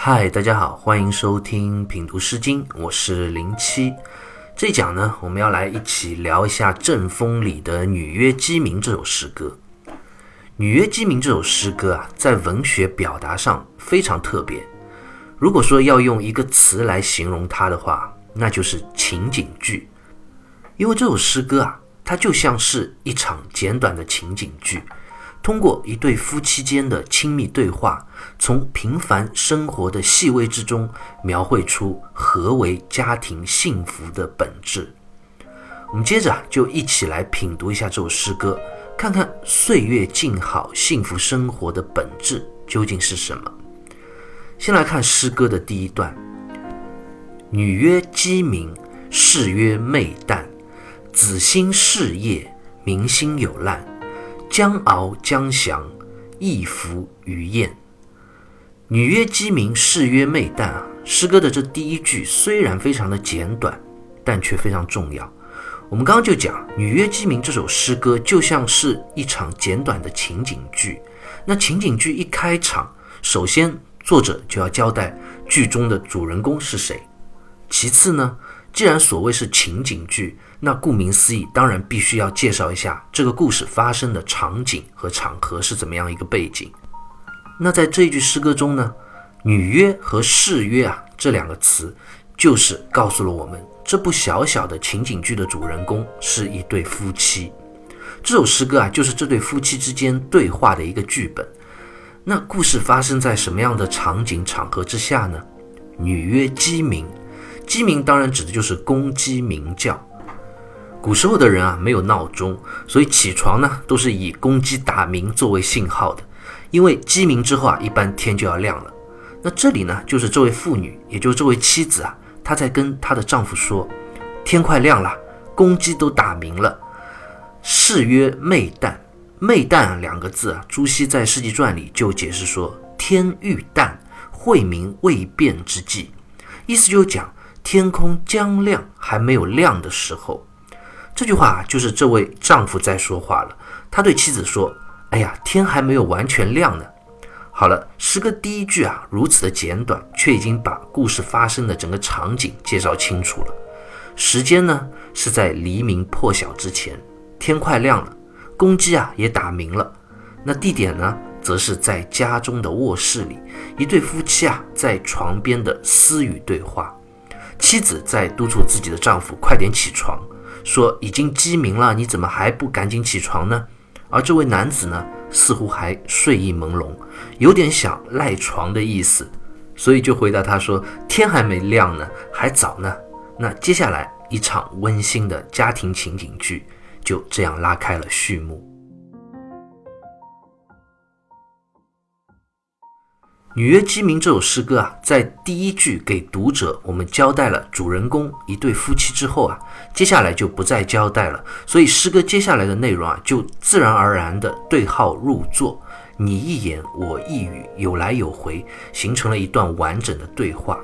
嗨，大家好，欢迎收听品读诗经，我是零七。这讲呢，我们要来一起聊一下《阵风》里的《女曰鸡鸣》这首诗歌。《女曰鸡鸣》这首诗歌啊，在文学表达上非常特别。如果说要用一个词来形容它的话，那就是情景剧。因为这首诗歌啊，它就像是一场简短的情景剧。通过一对夫妻间的亲密对话，从平凡生活的细微之中描绘出何为家庭幸福的本质。我们接着就一起来品读一下这首诗歌，看看岁月静好、幸福生活的本质究竟是什么。先来看诗歌的第一段：“女曰鸡鸣，士曰媚旦，子兴事业，民心有难。”将敖将降，亦服于燕。女曰鸡鸣，士曰媚旦啊。诗歌的这第一句虽然非常的简短，但却非常重要。我们刚刚就讲《女曰鸡鸣》这首诗歌就像是一场简短的情景剧。那情景剧一开场，首先作者就要交代剧中的主人公是谁。其次呢，既然所谓是情景剧，那顾名思义，当然必须要介绍一下这个故事发生的场景和场合是怎么样一个背景。那在这一句诗歌中呢，“女约”和“士约”啊这两个词，就是告诉了我们这部小小的情景剧的主人公是一对夫妻。这首诗歌啊，就是这对夫妻之间对话的一个剧本。那故事发生在什么样的场景场合之下呢？“女曰鸡鸣”，鸡鸣当然指的就是公鸡鸣叫。古时候的人啊，没有闹钟，所以起床呢都是以公鸡打鸣作为信号的。因为鸡鸣之后啊，一般天就要亮了。那这里呢，就是这位妇女，也就是这位妻子啊，她在跟她的丈夫说：“天快亮了，公鸡都打鸣了。”是曰媚旦，媚旦两个字啊，朱熹在《世纪传》里就解释说：“天欲旦，晦明未变之际。”意思就是讲天空将亮还没有亮的时候。这句话就是这位丈夫在说话了。他对妻子说：“哎呀，天还没有完全亮呢。”好了，诗歌第一句啊，如此的简短，却已经把故事发生的整个场景介绍清楚了。时间呢是在黎明破晓之前，天快亮了，公鸡啊也打鸣了。那地点呢，则是在家中的卧室里，一对夫妻啊在床边的私语对话。妻子在督促自己的丈夫快点起床。说已经鸡鸣了，你怎么还不赶紧起床呢？而这位男子呢，似乎还睡意朦胧，有点想赖床的意思，所以就回答他说：“天还没亮呢，还早呢。”那接下来一场温馨的家庭情景剧就这样拉开了序幕。《女约鸡鸣》这首诗歌啊，在第一句给读者我们交代了主人公一对夫妻之后啊，接下来就不再交代了。所以诗歌接下来的内容啊，就自然而然的对号入座，你一言我一语，有来有回，形成了一段完整的对话。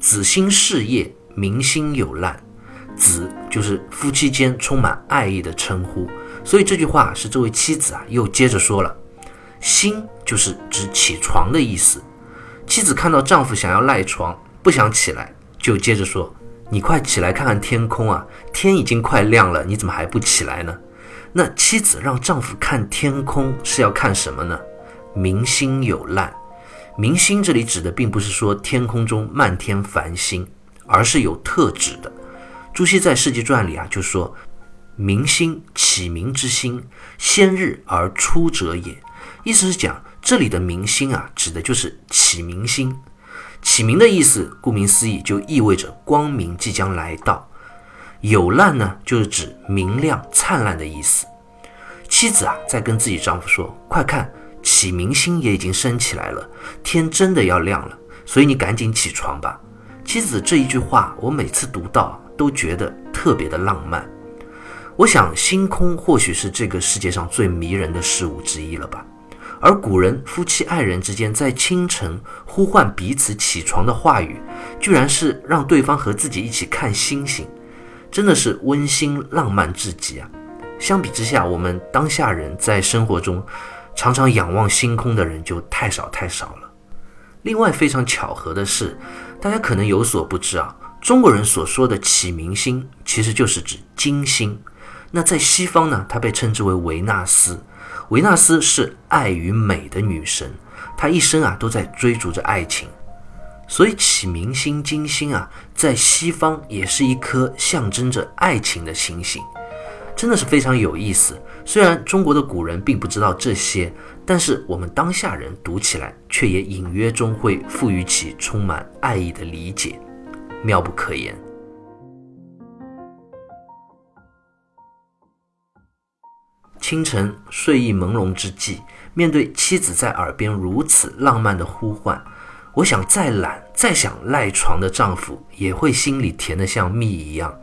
子兴事业，民心有难。子就是夫妻间充满爱意的称呼，所以这句话是这位妻子啊，又接着说了。心就是指起床的意思。妻子看到丈夫想要赖床，不想起来，就接着说：“你快起来看看天空啊，天已经快亮了，你怎么还不起来呢？”那妻子让丈夫看天空是要看什么呢？明星有烂。明星这里指的并不是说天空中漫天繁星，而是有特指的。朱熹在《世纪传》里啊就说：“明星启明之星，先日而出者也。”意思是讲，这里的明星啊，指的就是启明星。启明的意思，顾名思义，就意味着光明即将来到。有烂呢，就是指明亮灿烂的意思。妻子啊，在跟自己丈夫说：“快看，启明星也已经升起来了，天真的要亮了，所以你赶紧起床吧。”妻子这一句话，我每次读到都觉得特别的浪漫。我想，星空或许是这个世界上最迷人的事物之一了吧。而古人夫妻爱人之间在清晨呼唤彼此起床的话语，居然是让对方和自己一起看星星，真的是温馨浪漫至极啊！相比之下，我们当下人在生活中常常仰望星空的人就太少太少了。另外非常巧合的是，大家可能有所不知啊，中国人所说的启明星其实就是指金星。那在西方呢，它被称之为维纳斯。维纳斯是爱与美的女神，她一生啊都在追逐着爱情。所以启明星金星啊，在西方也是一颗象征着爱情的星星，真的是非常有意思。虽然中国的古人并不知道这些。但是我们当下人读起来，却也隐约中会赋予其充满爱意的理解，妙不可言。清晨睡意朦胧之际，面对妻子在耳边如此浪漫的呼唤，我想再懒、再想赖床的丈夫，也会心里甜得像蜜一样，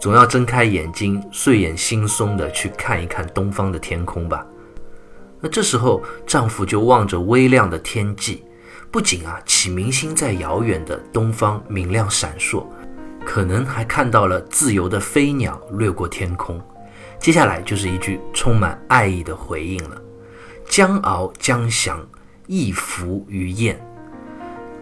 总要睁开眼睛，睡眼惺忪的去看一看东方的天空吧。那这时候，丈夫就望着微亮的天际，不仅啊，启明星在遥远的东方明亮闪烁，可能还看到了自由的飞鸟掠过天空。接下来就是一句充满爱意的回应了：“将翱将翔，一浮于燕。”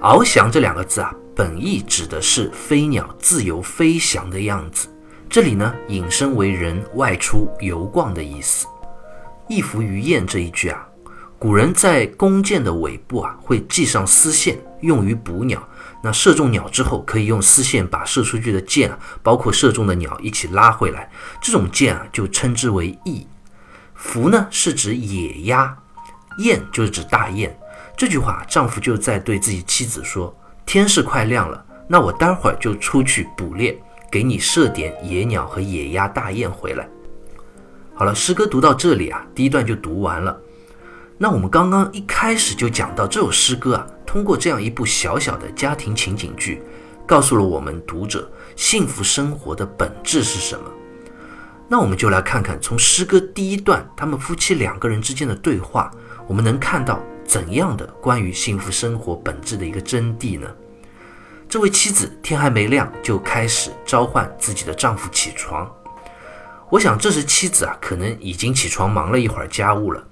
翱翔这两个字啊，本意指的是飞鸟自由飞翔的样子，这里呢，引申为人外出游逛的意思。一浮于雁这一句啊，古人在弓箭的尾部啊会系上丝线，用于捕鸟。那射中鸟之后，可以用丝线把射出去的箭，包括射中的鸟一起拉回来。这种箭啊，就称之为翼。浮呢是指野鸭，雁就是指大雁。这句话，丈夫就在对自己妻子说：“天是快亮了，那我待会儿就出去捕猎，给你射点野鸟和野鸭、大雁回来。”好了，诗歌读到这里啊，第一段就读完了。那我们刚刚一开始就讲到，这首诗歌啊，通过这样一部小小的家庭情景剧，告诉了我们读者幸福生活的本质是什么。那我们就来看看，从诗歌第一段他们夫妻两个人之间的对话，我们能看到怎样的关于幸福生活本质的一个真谛呢？这位妻子天还没亮就开始召唤自己的丈夫起床。我想这时妻子啊，可能已经起床忙了一会儿家务了，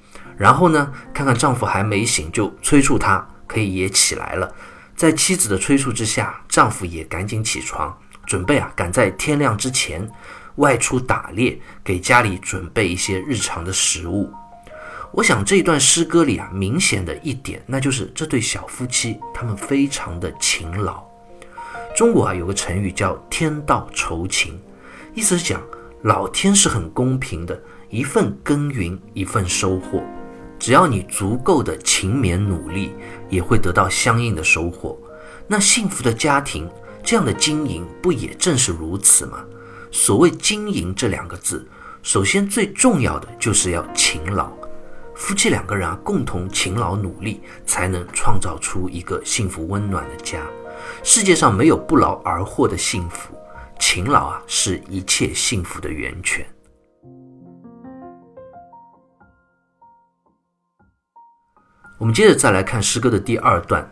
然后呢，看看丈夫还没醒，就催促他可以也起来了。在妻子的催促之下，丈夫也赶紧起床，准备啊，赶在天亮之前外出打猎，给家里准备一些日常的食物。我想这一段诗歌里啊，明显的一点，那就是这对小夫妻他们非常的勤劳。中国啊有个成语叫“天道酬勤”，意思是讲。老天是很公平的，一份耕耘一份收获，只要你足够的勤勉努力，也会得到相应的收获。那幸福的家庭这样的经营，不也正是如此吗？所谓经营这两个字，首先最重要的就是要勤劳，夫妻两个人啊共同勤劳努力，才能创造出一个幸福温暖的家。世界上没有不劳而获的幸福。勤劳啊，是一切幸福的源泉。我们接着再来看诗歌的第二段，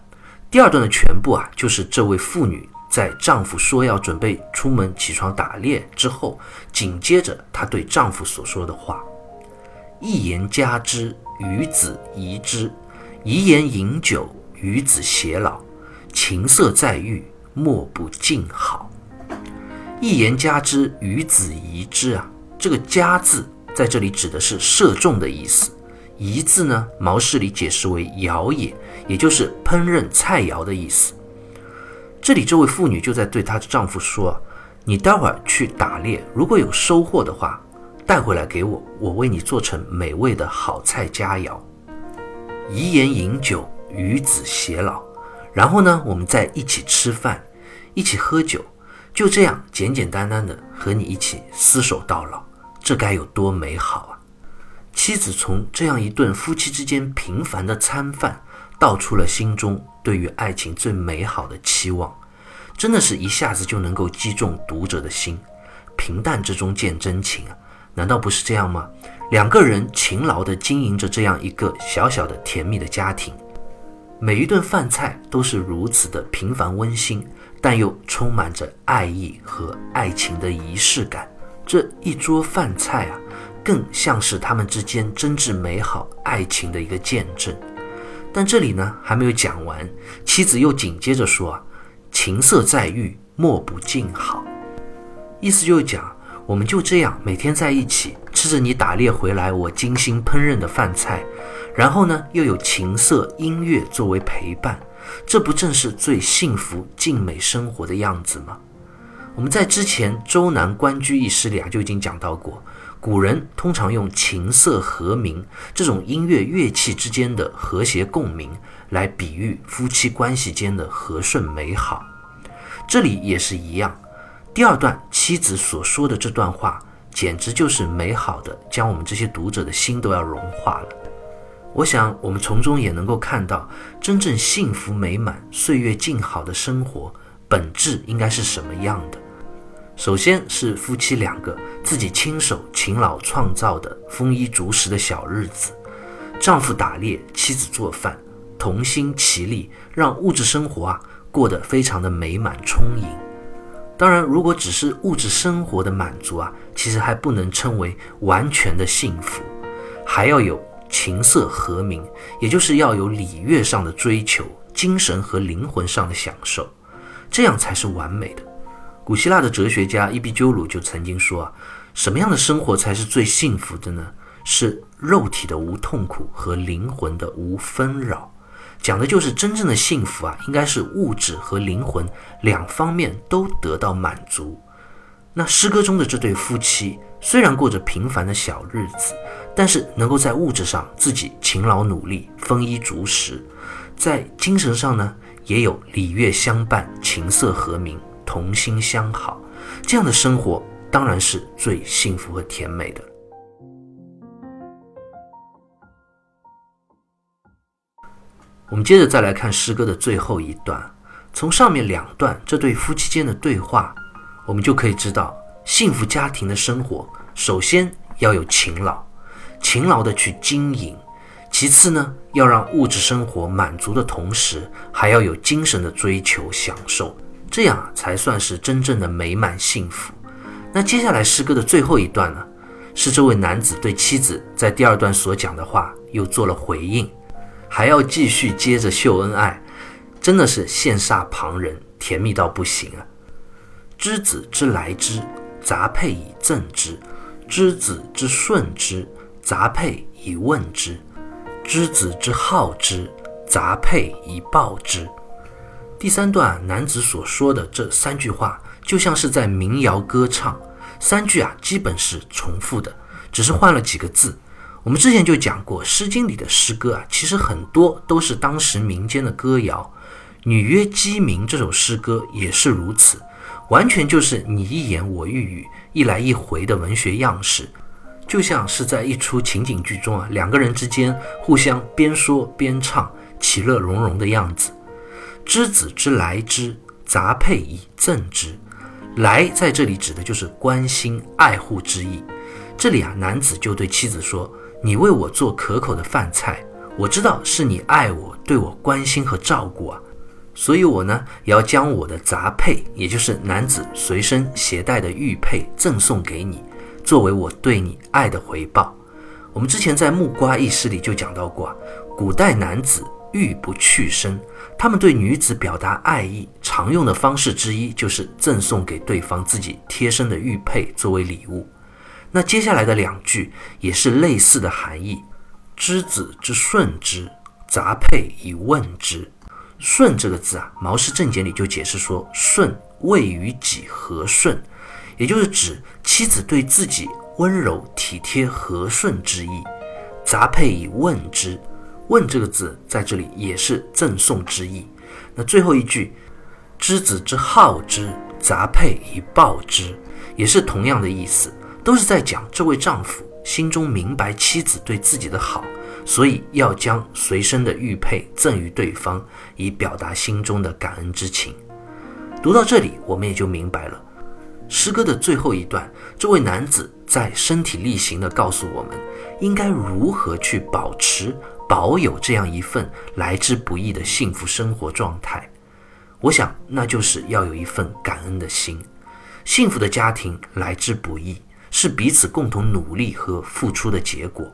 第二段的全部啊，就是这位妇女在丈夫说要准备出门起床打猎之后，紧接着她对丈夫所说的话：“一言加之，与子宜之；一言饮酒，与子偕老。情色在御，莫不尽好。”一言加之，与子宜之啊！这个“加”字在这里指的是射中的意思，“宜”字呢，毛氏里解释为肴也，也就是烹饪菜肴的意思。这里这位妇女就在对她的丈夫说：“你待会儿去打猎，如果有收获的话，带回来给我，我为你做成美味的好菜佳肴。遗言饮酒，与子偕老。然后呢，我们再一起吃饭，一起喝酒。”就这样简简单单的和你一起厮守到老，这该有多美好啊！妻子从这样一顿夫妻之间平凡的餐饭，道出了心中对于爱情最美好的期望，真的是一下子就能够击中读者的心。平淡之中见真情啊，难道不是这样吗？两个人勤劳地经营着这样一个小小的甜蜜的家庭，每一顿饭菜都是如此的平凡温馨。但又充满着爱意和爱情的仪式感。这一桌饭菜啊，更像是他们之间真挚美好爱情的一个见证。但这里呢还没有讲完，妻子又紧接着说啊：“情色在欲，莫不静好。”意思就是讲，我们就这样每天在一起，吃着你打猎回来我精心烹饪的饭菜，然后呢又有情色音乐作为陪伴，这不正是最幸福静美生活的样子吗？我们在之前《周南关雎》一诗里啊就已经讲到过，古人通常用琴瑟和鸣这种音乐乐器之间的和谐共鸣来比喻夫妻关系间的和顺美好，这里也是一样。第二段妻子所说的这段话，简直就是美好的，将我们这些读者的心都要融化了。我想，我们从中也能够看到，真正幸福美满、岁月静好的生活本质应该是什么样的。首先是夫妻两个自己亲手勤劳创造的丰衣足食的小日子，丈夫打猎，妻子做饭，同心齐力，让物质生活啊过得非常的美满充盈。当然，如果只是物质生活的满足啊，其实还不能称为完全的幸福，还要有琴瑟和鸣，也就是要有礼乐上的追求，精神和灵魂上的享受，这样才是完美的。古希腊的哲学家伊壁鸠鲁就曾经说啊，什么样的生活才是最幸福的呢？是肉体的无痛苦和灵魂的无纷扰。讲的就是真正的幸福啊，应该是物质和灵魂两方面都得到满足。那诗歌中的这对夫妻虽然过着平凡的小日子，但是能够在物质上自己勤劳努力、丰衣足食，在精神上呢也有礼乐相伴、琴瑟和鸣、同心相好，这样的生活当然是最幸福和甜美的。我们接着再来看诗歌的最后一段，从上面两段这对夫妻间的对话，我们就可以知道，幸福家庭的生活首先要有勤劳，勤劳的去经营；其次呢，要让物质生活满足的同时，还要有精神的追求享受，这样才算是真正的美满幸福。那接下来诗歌的最后一段呢，是这位男子对妻子在第二段所讲的话又做了回应。还要继续接着秀恩爱，真的是羡煞旁人，甜蜜到不行啊！知子之来之，杂佩以赠之；知子之顺之，杂佩以问之；知子之好之，杂佩以报之。第三段男子所说的这三句话，就像是在民谣歌唱，三句啊基本是重复的，只是换了几个字。我们之前就讲过，《诗经》里的诗歌啊，其实很多都是当时民间的歌谣，《女曰鸡鸣》这首诗歌也是如此，完全就是你一言我一语，一来一回的文学样式，就像是在一出情景剧中啊，两个人之间互相边说边唱，其乐融融的样子。之子之来之，杂配以赠之。来在这里指的就是关心爱护之意。这里啊，男子就对妻子说。你为我做可口的饭菜，我知道是你爱我、对我关心和照顾啊，所以我呢也要将我的杂配，也就是男子随身携带的玉佩赠送给你，作为我对你爱的回报。我们之前在《木瓜》一诗里就讲到过啊，古代男子玉不去身，他们对女子表达爱意常用的方式之一就是赠送给对方自己贴身的玉佩作为礼物。那接下来的两句也是类似的含义，知子之顺之，杂佩以问之。顺这个字啊，《毛氏正解》里就解释说，顺谓于己和顺，也就是指妻子对自己温柔体贴和顺之意。杂佩以问之，问这个字在这里也是赠送之意。那最后一句，知子之好之，杂配以报之，也是同样的意思。都是在讲这位丈夫心中明白妻子对自己的好，所以要将随身的玉佩赠予对方，以表达心中的感恩之情。读到这里，我们也就明白了，诗歌的最后一段，这位男子在身体力行地告诉我们，应该如何去保持、保有这样一份来之不易的幸福生活状态。我想，那就是要有一份感恩的心。幸福的家庭来之不易。是彼此共同努力和付出的结果。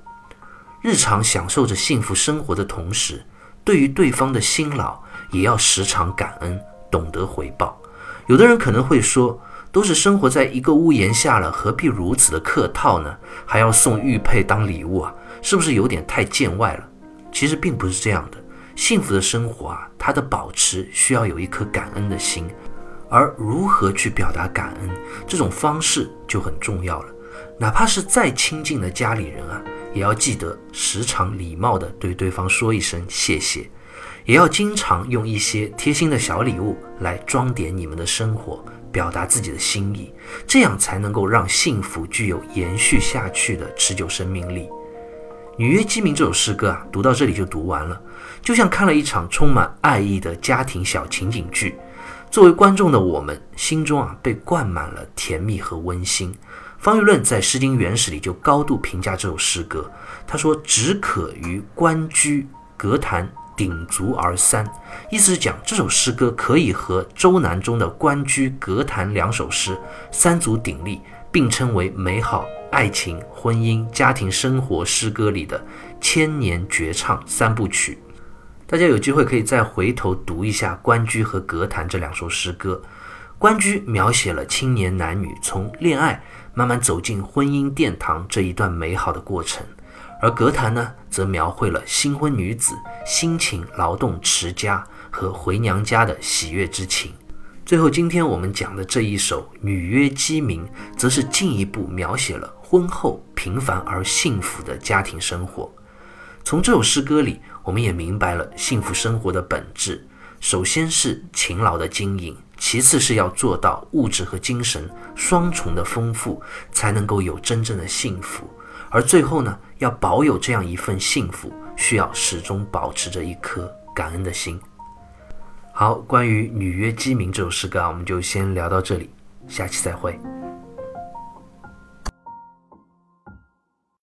日常享受着幸福生活的同时，对于对方的辛劳也要时常感恩，懂得回报。有的人可能会说，都是生活在一个屋檐下了，何必如此的客套呢？还要送玉佩当礼物啊，是不是有点太见外了？其实并不是这样的。幸福的生活啊，它的保持需要有一颗感恩的心，而如何去表达感恩，这种方式就很重要了。哪怕是再亲近的家里人啊，也要记得时常礼貌地对对方说一声谢谢，也要经常用一些贴心的小礼物来装点你们的生活，表达自己的心意，这样才能够让幸福具有延续下去的持久生命力。《女约鸡鸣》这首诗歌啊，读到这里就读完了，就像看了一场充满爱意的家庭小情景剧。作为观众的我们，心中啊被灌满了甜蜜和温馨。方玉论在《诗经原始》里就高度评价这首诗歌，他说：“只可于关雎、隔檀鼎足而三。”意思是讲这首诗歌可以和周南中的《关雎》《隔檀》两首诗三足鼎立，并称为美好。爱情、婚姻、家庭生活诗歌里的千年绝唱三部曲，大家有机会可以再回头读一下《关雎》和《格檀》这两首诗歌。《关雎》描写了青年男女从恋爱慢慢走进婚姻殿堂这一段美好的过程，而《格檀》呢，则描绘了新婚女子辛勤劳动持家和回娘家的喜悦之情。最后，今天我们讲的这一首《女约鸡鸣》，则是进一步描写了。婚后平凡而幸福的家庭生活，从这首诗歌里，我们也明白了幸福生活的本质。首先是勤劳的经营，其次是要做到物质和精神双重的丰富，才能够有真正的幸福。而最后呢，要保有这样一份幸福，需要始终保持着一颗感恩的心。好，关于《女约鸡鸣》这首诗歌啊，我们就先聊到这里，下期再会。